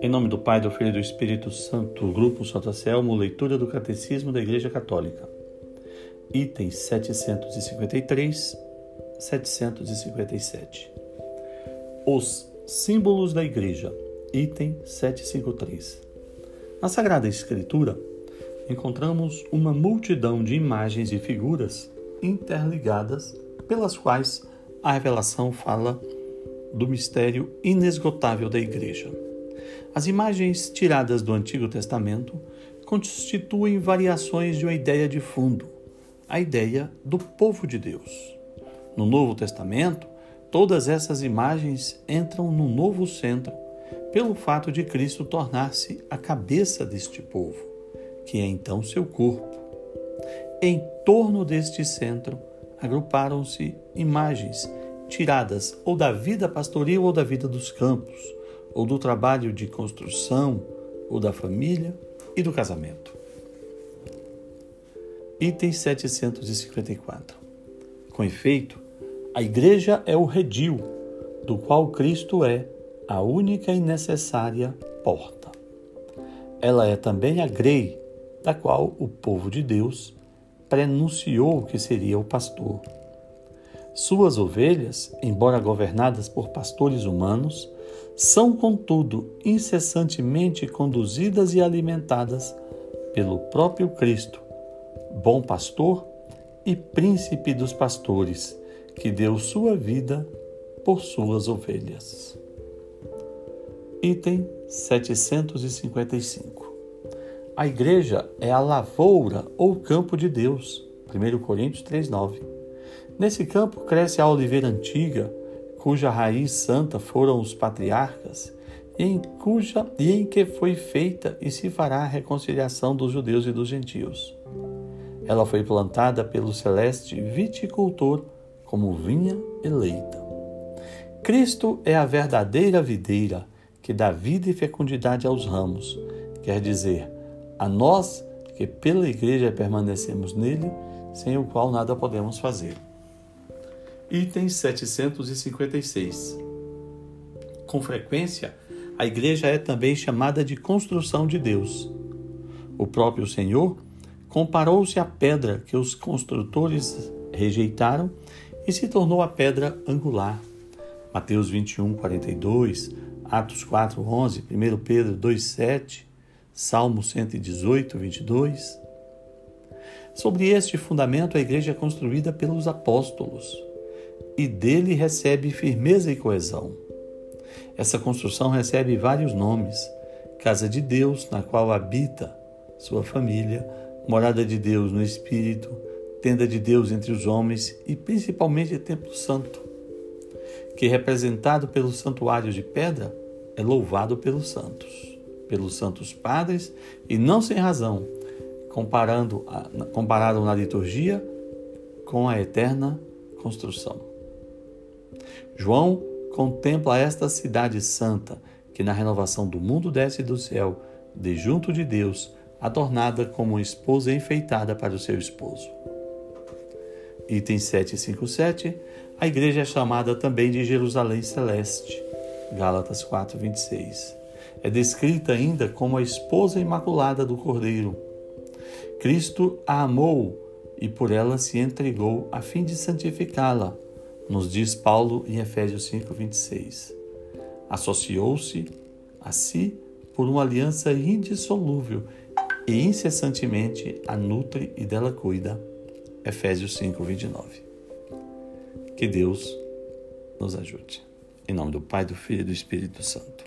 Em nome do Pai, do Filho e do Espírito Santo, Grupo Santo Anselmo, leitura do Catecismo da Igreja Católica. Itens 753, 757. Os símbolos da Igreja. Item 753. Na Sagrada Escritura, encontramos uma multidão de imagens e figuras interligadas pelas quais a revelação fala do mistério inesgotável da Igreja. As imagens tiradas do Antigo Testamento constituem variações de uma ideia de fundo, a ideia do povo de Deus. No Novo Testamento, todas essas imagens entram no novo centro, pelo fato de Cristo tornar-se a cabeça deste povo, que é então seu corpo. Em torno deste centro agruparam-se imagens tiradas ou da vida pastoril ou da vida dos campos ou do trabalho de construção, ou da família e do casamento. Item 754. Com efeito, a Igreja é o redil, do qual Cristo é a única e necessária porta. Ela é também a grei, da qual o povo de Deus prenunciou que seria o pastor. Suas ovelhas, embora governadas por pastores humanos, são, contudo, incessantemente conduzidas e alimentadas pelo próprio Cristo, bom pastor e príncipe dos pastores, que deu sua vida por suas ovelhas. Item 755. A igreja é a lavoura ou campo de Deus. 1 Coríntios 3:9. Nesse campo cresce a oliveira antiga, cuja raiz santa foram os patriarcas, e em, cuja, e em que foi feita e se fará a reconciliação dos judeus e dos gentios. Ela foi plantada pelo celeste viticultor como vinha eleita. Cristo é a verdadeira videira que dá vida e fecundidade aos ramos, quer dizer, a nós que pela igreja permanecemos nele, sem o qual nada podemos fazer. Item 756. Com frequência, a igreja é também chamada de construção de Deus. O próprio Senhor comparou-se à pedra que os construtores rejeitaram e se tornou a pedra angular. Mateus 21, 42, Atos 4, 11, 1 Pedro 2, 7, Salmo 118, 22. Sobre este fundamento, a igreja é construída pelos apóstolos e dele recebe firmeza e coesão. Essa construção recebe vários nomes: Casa de Deus, na qual habita sua família, morada de Deus no Espírito, tenda de Deus entre os homens e principalmente Templo Santo, que representado pelos santuários de pedra é louvado pelos santos, pelos santos padres e não sem razão, comparando, comparado na liturgia com a eterna construção. João contempla esta cidade santa que na renovação do mundo desce do céu, de junto de Deus, adornada como uma esposa enfeitada para o seu esposo. Item 757. A igreja é chamada também de Jerusalém Celeste. Gálatas 4:26. É descrita ainda como a esposa imaculada do Cordeiro. Cristo a amou e por ela se entregou a fim de santificá-la nos diz Paulo em Efésios 5:26. Associou-se a si por uma aliança indissolúvel e incessantemente a nutre e dela cuida. Efésios 5:29. Que Deus nos ajude. Em nome do Pai, do Filho e do Espírito Santo.